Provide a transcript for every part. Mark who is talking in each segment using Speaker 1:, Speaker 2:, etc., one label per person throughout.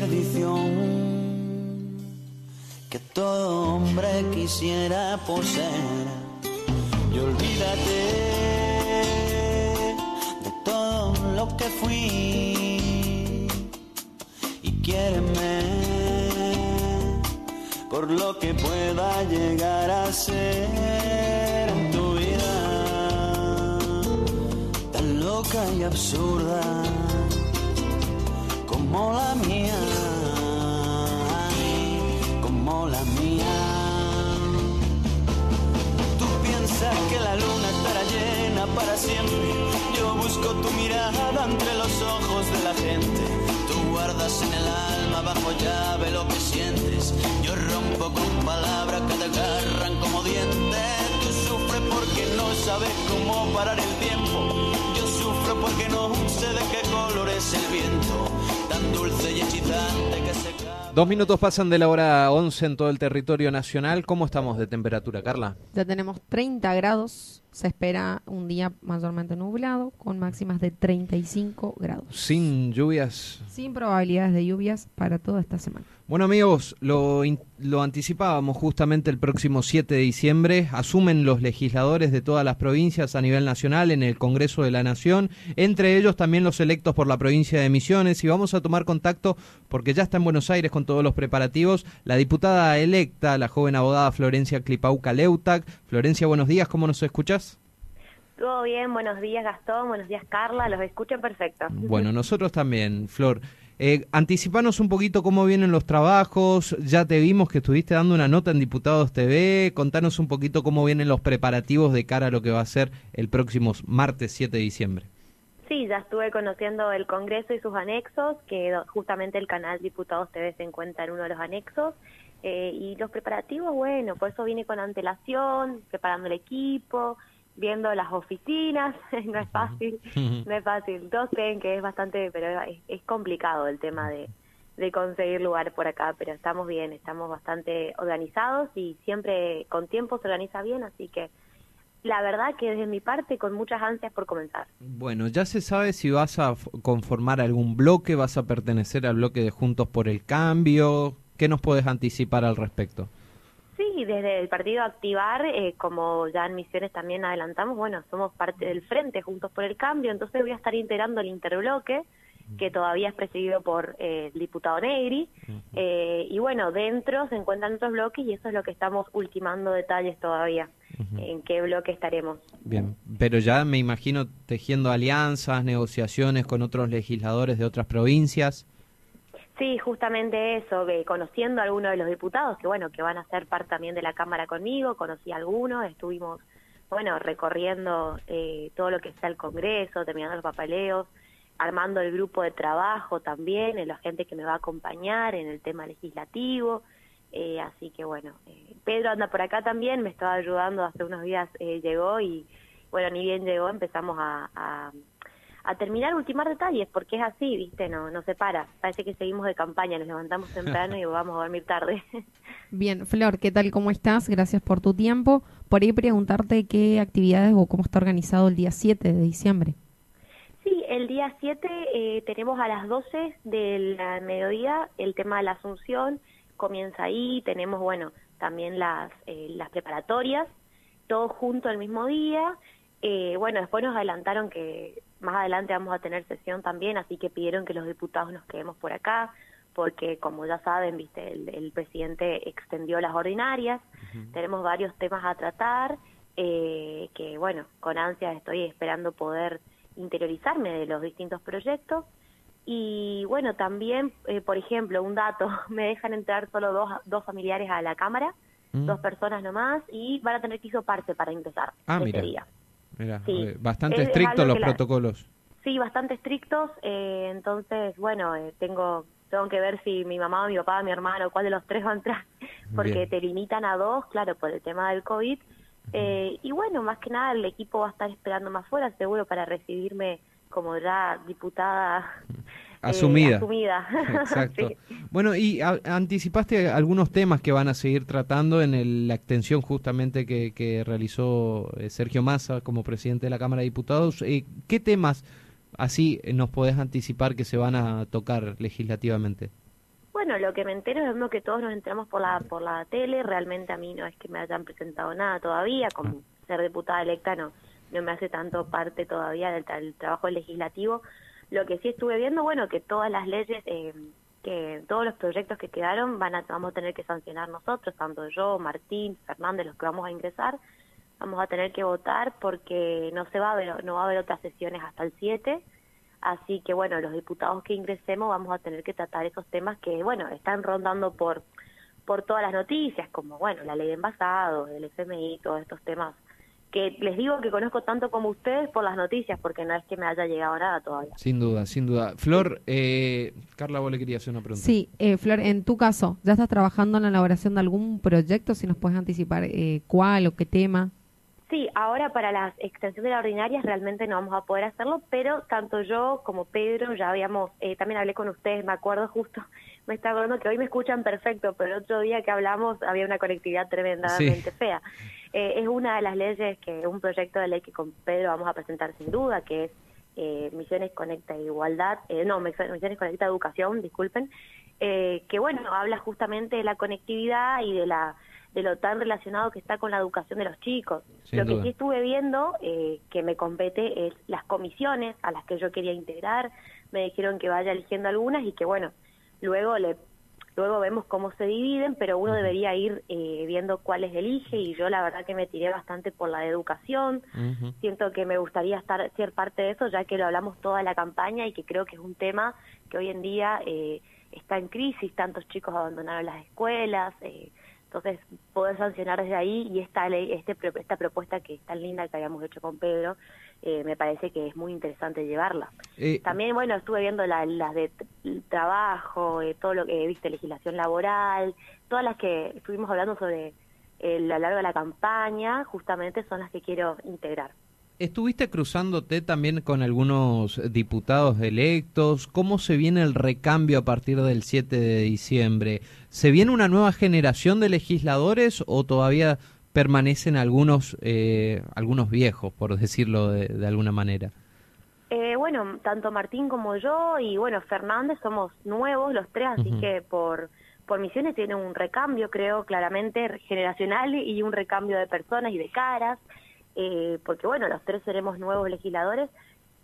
Speaker 1: perdición que todo hombre quisiera poseer. Y olvídate de todo lo que fui y quiéreme por lo que pueda llegar a ser en tu vida tan loca y absurda como la mía, como la mía. Tú piensas que la luna estará llena para siempre. Yo busco tu mirada entre los ojos de la gente. Tú guardas en el alma bajo llave lo que sientes. Yo rompo con palabras que te agarran como dientes. Tú sufres porque no sabes cómo parar el tiempo. Yo sufro porque no sé de qué color es el viento. Tan dulce y hechizante que se cae.
Speaker 2: Dos minutos pasan de la hora 11 en todo el territorio nacional. ¿Cómo estamos de temperatura, Carla?
Speaker 3: Ya tenemos 30 grados. Se espera un día mayormente nublado con máximas de 35 grados.
Speaker 2: Sin lluvias.
Speaker 3: Sin probabilidades de lluvias para toda esta semana.
Speaker 2: Bueno amigos, lo, lo anticipábamos justamente el próximo 7 de diciembre. Asumen los legisladores de todas las provincias a nivel nacional en el Congreso de la Nación, entre ellos también los electos por la provincia de Misiones. Y vamos a tomar contacto porque ya está en Buenos Aires con todos los preparativos la diputada electa, la joven abogada Florencia Clipauca Leutac. Florencia, buenos días, ¿cómo nos escuchás?
Speaker 4: Todo bien, buenos días Gastón, buenos días Carla, los escucho perfecto.
Speaker 2: Bueno, nosotros también, Flor. Eh, anticipanos un poquito cómo vienen los trabajos. Ya te vimos que estuviste dando una nota en Diputados TV. Contanos un poquito cómo vienen los preparativos de cara a lo que va a ser el próximo martes 7 de diciembre.
Speaker 4: Sí, ya estuve conociendo el Congreso y sus anexos, que justamente el canal Diputados TV se encuentra en uno de los anexos. Eh, y los preparativos, bueno, por eso vine con antelación, preparando el equipo, viendo las oficinas, no es fácil, no es fácil. Todos creen que es bastante, pero es, es complicado el tema de, de conseguir lugar por acá, pero estamos bien, estamos bastante organizados y siempre con tiempo se organiza bien, así que la verdad que desde mi parte con muchas ansias por comenzar.
Speaker 2: Bueno, ya se sabe si vas a conformar algún bloque, vas a pertenecer al bloque de Juntos por el Cambio. ¿Qué nos puedes anticipar al respecto?
Speaker 4: Sí, desde el partido Activar, eh, como ya en Misiones también adelantamos, bueno, somos parte del Frente Juntos por el Cambio, entonces voy a estar integrando el interbloque, que todavía es presidido por eh, el diputado Negri, eh, y bueno, dentro se encuentran otros bloques y eso es lo que estamos ultimando detalles todavía, en qué bloque estaremos.
Speaker 2: Bien, pero ya me imagino tejiendo alianzas, negociaciones con otros legisladores de otras provincias.
Speaker 4: Sí, justamente eso, conociendo a algunos de los diputados, que bueno, que van a ser parte también de la Cámara conmigo, conocí a algunos, estuvimos, bueno, recorriendo eh, todo lo que está el Congreso, terminando los papeleos, armando el grupo de trabajo también, en la gente que me va a acompañar en el tema legislativo, eh, así que bueno, eh, Pedro anda por acá también, me estaba ayudando, hace unos días eh, llegó y bueno, ni bien llegó, empezamos a, a a terminar, ultimar detalles, porque es así, ¿viste? No, no se para. Parece que seguimos de campaña, nos levantamos temprano y vamos a dormir tarde.
Speaker 3: Bien, Flor, ¿qué tal? ¿Cómo estás? Gracias por tu tiempo. Por ahí preguntarte qué actividades o cómo está organizado el día 7 de diciembre.
Speaker 4: sí, el día 7 eh, tenemos a las 12 del mediodía el tema de la Asunción, comienza ahí, tenemos, bueno, también las, eh, las preparatorias, todo junto el mismo día. Eh, bueno, después nos adelantaron que más adelante vamos a tener sesión también, así que pidieron que los diputados nos quedemos por acá, porque como ya saben, viste, el, el presidente extendió las ordinarias, tenemos varios temas a tratar, eh, que bueno, con ansias estoy esperando poder interiorizarme de los distintos proyectos. Y bueno, también, eh, por ejemplo, un dato, me dejan entrar solo dos, dos familiares a la Cámara,
Speaker 2: Mm.
Speaker 4: dos personas nomás, y van a tener que hisoparse para ingresar
Speaker 2: Ah,
Speaker 4: ese
Speaker 2: mira.
Speaker 4: día.
Speaker 2: Mira,
Speaker 4: Sí.
Speaker 2: eh, bastante
Speaker 4: Es- es
Speaker 2: estrictos los
Speaker 4: la-
Speaker 2: protocolos.
Speaker 4: Sí, bastante estrictos, eh, entonces, bueno, eh, tengo tengo que ver si mi mamá, mi papá, mi hermano, cuál de los tres va a entrar, porque
Speaker 2: Bien.
Speaker 4: te limitan a dos, claro, por el tema del COVID. Eh, y bueno, más que nada el equipo va a estar esperando más fuera, seguro, para recibirme como ya diputada eh,
Speaker 2: Asumida.
Speaker 4: asumida.
Speaker 2: Exacto.
Speaker 4: Sí.
Speaker 2: Bueno, y a- anticipaste algunos temas que van a seguir tratando en el- la extensión justamente que, que realizó eh, Sergio Massa como presidente de la Cámara de Diputados. Eh, ¿Qué temas así eh, nos podés anticipar que se van a tocar legislativamente?
Speaker 4: Bueno, lo que me entero es lo que todos nos enteramos por la por la tele. Realmente a mí no es que me hayan presentado nada todavía. Como ser diputada electa no, no me hace tanto parte todavía del, del trabajo legislativo. Lo que sí estuve viendo, bueno, que todas las leyes, eh, que todos los proyectos que quedaron van a, vamos a tener que sancionar nosotros, tanto yo, Martín, Fernández, los que vamos a ingresar, vamos a tener que votar porque no se va a ver, no va a haber otras sesiones hasta el 7 Así que bueno, los diputados que ingresemos vamos a tener que tratar esos temas que bueno, están rondando por por todas las noticias, como bueno, la ley de envasados, el FMI, todos estos temas que les digo que conozco tanto como ustedes por las noticias, porque no es que me haya llegado nada todavía.
Speaker 2: Sin duda, sin duda. Flor, eh, Carla, vos le quería hacer una pregunta.
Speaker 3: Sí, eh, Flor, en tu caso, ¿ya estás trabajando en la elaboración de algún proyecto? Si nos puedes anticipar eh, cuál o qué tema.
Speaker 4: Sí, ahora para las extensiones de la ordinaria realmente no vamos a poder hacerlo, pero tanto yo como Pedro ya habíamos, eh, también hablé con ustedes, me acuerdo justo, me está acordando que hoy me escuchan perfecto, pero el otro día que hablamos había una conectividad tremendamente fea. Eh, es una de las leyes que, un proyecto de ley que con Pedro vamos a presentar sin duda, que es eh, Misiones Conecta Igualdad, eh, no, Misiones Conecta Educación, disculpen, eh, que bueno, habla justamente de la conectividad y de la de lo tan relacionado que está con la educación de los chicos. lo que sí estuve viendo, eh, que me compete, es las comisiones a las que yo quería integrar. Me dijeron que vaya eligiendo algunas y que, bueno, luego le luego vemos cómo se dividen, pero uno debería ir eh, viendo cuáles elige y yo la verdad que me tiré bastante por la de educación. Siento que me gustaría estar ser parte de eso, ya que lo hablamos toda la campaña y que creo que es un tema que hoy en día eh, está en crisis, tantos chicos abandonaron las escuelas, eh, entonces, poder sancionar desde ahí y esta ley, este, esta propuesta que es tan linda que habíamos hecho con Pedro, eh, me parece que es muy interesante llevarla. Eh, También, bueno, estuve viendo las de trabajo, eh, todo lo que viste, legislación laboral, todas las que estuvimos hablando sobre a lo largo de la campaña, justamente son las que quiero integrar.
Speaker 2: Estuviste cruzándote también con algunos diputados electos. ¿Cómo se viene el recambio a partir del 7 de diciembre? ¿Se viene una nueva generación de legisladores o todavía permanecen algunos, eh, algunos viejos, por decirlo de, alguna manera?
Speaker 4: Eh, bueno, tanto Martín como yo y bueno, Fernández somos nuevos los tres, así que por, por misiones tiene un recambio, creo, claramente generacional y un recambio de personas y de caras eh, porque bueno, los tres seremos nuevos legisladores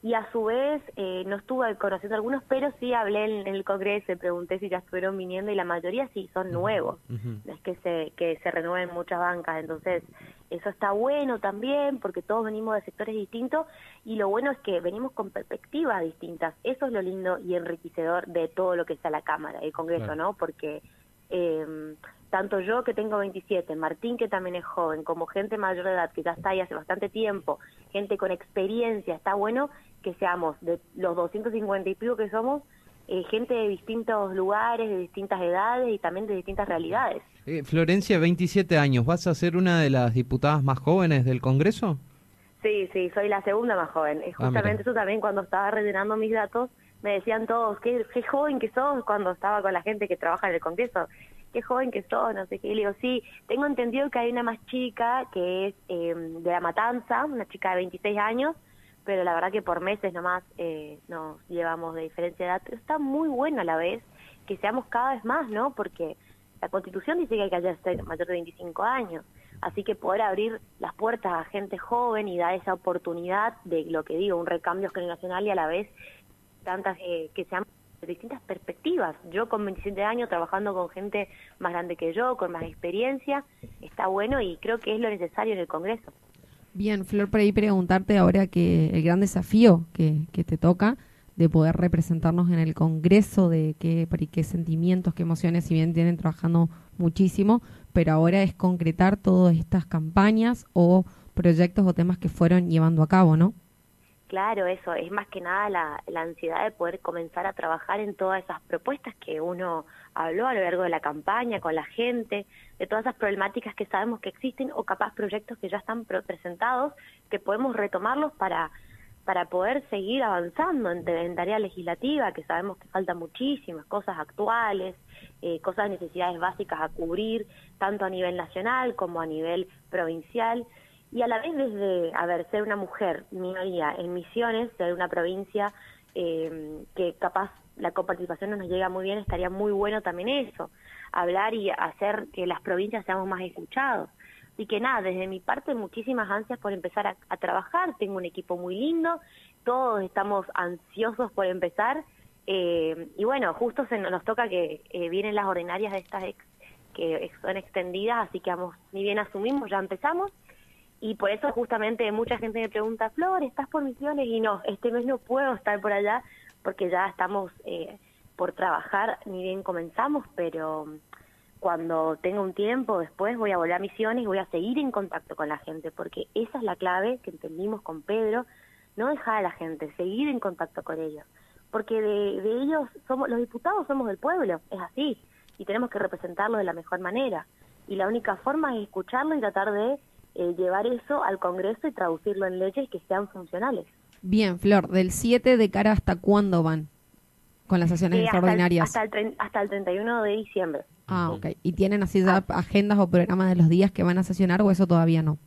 Speaker 4: y a su vez eh, no estuve conociendo algunos, pero sí hablé en, el Congreso y pregunté si ya estuvieron viniendo y la mayoría sí son nuevos, es que se, que se renueven muchas bancas, entonces eso está bueno también porque todos venimos de sectores distintos y lo bueno es que venimos con perspectivas distintas, eso es lo lindo y enriquecedor de todo lo que está la Cámara, el Congreso, ¿no? Porque eh, tanto yo que tengo 27, Martín que también es joven, como gente mayor de edad que ya está ahí hace bastante tiempo, gente con experiencia, está bueno que seamos de los 250 y pico que somos, eh, gente de distintos lugares, de distintas edades y también de distintas realidades.
Speaker 2: Eh, Florencia, 27 años, ¿vas a ser una de las diputadas más jóvenes del Congreso?
Speaker 4: Sí, sí, soy la segunda más joven. Es ah, justamente eso también cuando estaba rellenando mis datos, me decían todos, qué, qué joven que sos cuando estaba con la gente que trabaja en el Congreso qué joven que sos, no sé qué. Y le digo, sí, tengo entendido que hay una más chica que es em, de La Matanza, una chica de 26 años, pero la verdad que por meses nomás eh, nos llevamos de diferencia de edad. Pero está muy bueno a la vez que seamos cada vez más, ¿no? Porque la Constitución dice que hay que ser mayor de 25 años. Así que poder abrir las puertas a gente joven y dar esa oportunidad de lo que digo, un recambio generacional y a la vez tantas eh, que sean distintas perspectivas. Yo con 27 años trabajando con gente más grande que yo, con más experiencia, está bueno y creo que es lo necesario en el Congreso.
Speaker 3: Bien, Flor, por ahí preguntarte ahora que el gran desafío que, te toca de poder representarnos en el Congreso, de qué sentimientos, qué emociones, si bien tienen trabajando muchísimo, pero ahora es concretar todas estas campañas o proyectos o temas que fueron llevando a cabo, ¿no?
Speaker 4: Claro, eso, es más que nada la, ansiedad de poder comenzar a trabajar en todas esas propuestas que uno habló a lo largo de la campaña, con la gente, de todas esas problemáticas que sabemos que existen o capaz proyectos que ya están presentados, que podemos retomarlos para, para poder seguir avanzando en, en tarea legislativa, que sabemos que faltan muchísimas cosas actuales, eh, cosas, necesidades básicas a cubrir, tanto a nivel nacional como a nivel provincial y a la vez desde, a ver, ser una mujer minoría en Misiones, ser una provincia eh, que capaz la coparticipación no nos llega muy bien, estaría muy bueno también eso, hablar y hacer que las provincias seamos más escuchados. Así que nada, desde mi parte muchísimas ansias por empezar a, trabajar, tengo un equipo muy lindo, todos estamos ansiosos por empezar eh, y bueno, justo se nos toca que eh, vienen las ordinarias de estas ex, que son extendidas, así que vamos, ni bien asumimos, ya empezamos y por eso justamente mucha gente me pregunta, Flor, ¿estás por misiones? Y no, este mes no puedo estar por allá porque ya estamos eh, por trabajar, ni bien comenzamos, pero cuando tenga un tiempo después voy a volver a misiones y voy a seguir en contacto con la gente, porque esa es la clave que entendimos con Pedro, no dejar a la gente, seguir en contacto con ellos, porque de, de ellos somos, los diputados somos del pueblo, es así, y tenemos que representarlo de la mejor manera, y la única forma es escucharlo y tratar de eh, llevar eso al Congreso y traducirlo en leyes que sean funcionales.
Speaker 3: Bien, Flor, del 7 de cara hasta cuándo van con las sesiones
Speaker 4: eh,
Speaker 3: extraordinarias.
Speaker 4: Hasta el, hasta el 31 de diciembre.
Speaker 3: Ah, ok. ¿Y tienen así ya ah. agendas o programas de los días que van a sesionar o eso todavía no?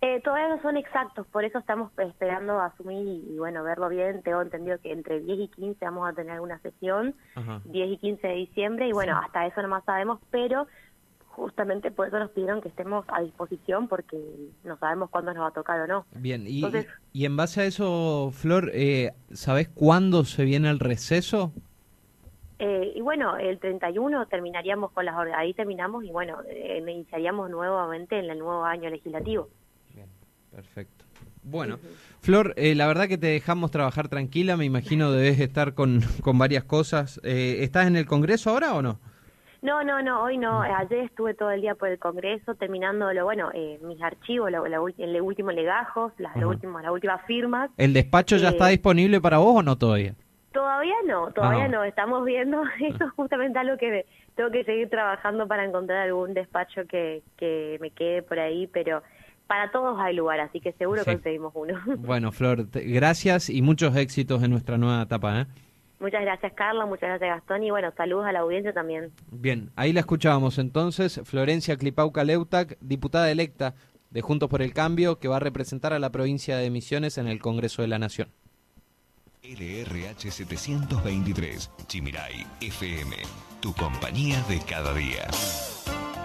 Speaker 4: Eh, todavía no son exactos, por eso estamos esperando asumir y, bueno, verlo bien. Tengo entendido que entre 10 y 15 vamos a tener una sesión, 10 y 15 de diciembre, y bueno, hasta eso no más sabemos, pero justamente por eso nos pidieron que estemos a disposición porque no sabemos cuándo nos va a tocar o no.
Speaker 2: Bien, y, y en base a eso, Flor, eh, ¿sabes cuándo se viene el receso?
Speaker 4: Eh, y bueno, el 31 terminaríamos con las ahí terminamos y bueno, eh, iniciaríamos nuevamente en el nuevo año legislativo.
Speaker 2: Bien, perfecto. Bueno, Flor, eh, la verdad que te dejamos trabajar tranquila, me imagino debes estar con, con varias cosas. ¿Estás en el Congreso ahora o no?
Speaker 4: No, no, no, hoy no. Ayer estuve todo el día por el Congreso terminando lo bueno, eh, mis archivos, lo, el último legajos, las, último, las últimas firmas.
Speaker 2: ¿El despacho ya está eh, disponible para vos o no todavía?
Speaker 4: Todavía no, todavía ah. no. Estamos viendo, eso es justamente algo que tengo que seguir trabajando para encontrar algún despacho que, que me quede por ahí, pero para todos hay lugar, así que seguro conseguimos uno.
Speaker 2: Bueno, Flor, gracias y muchos éxitos en nuestra nueva etapa. ¿eh?
Speaker 4: Muchas gracias, Carla. Muchas gracias, Gastón. Y bueno, saludos a la audiencia también.
Speaker 2: Bien, ahí la escuchábamos entonces. Florencia Clipauca Leutac, diputada electa de Juntos por el Cambio, que va a representar a la provincia de Misiones en el Congreso de la Nación.
Speaker 5: LRH 723, Chimiray FM, tu compañía de cada día.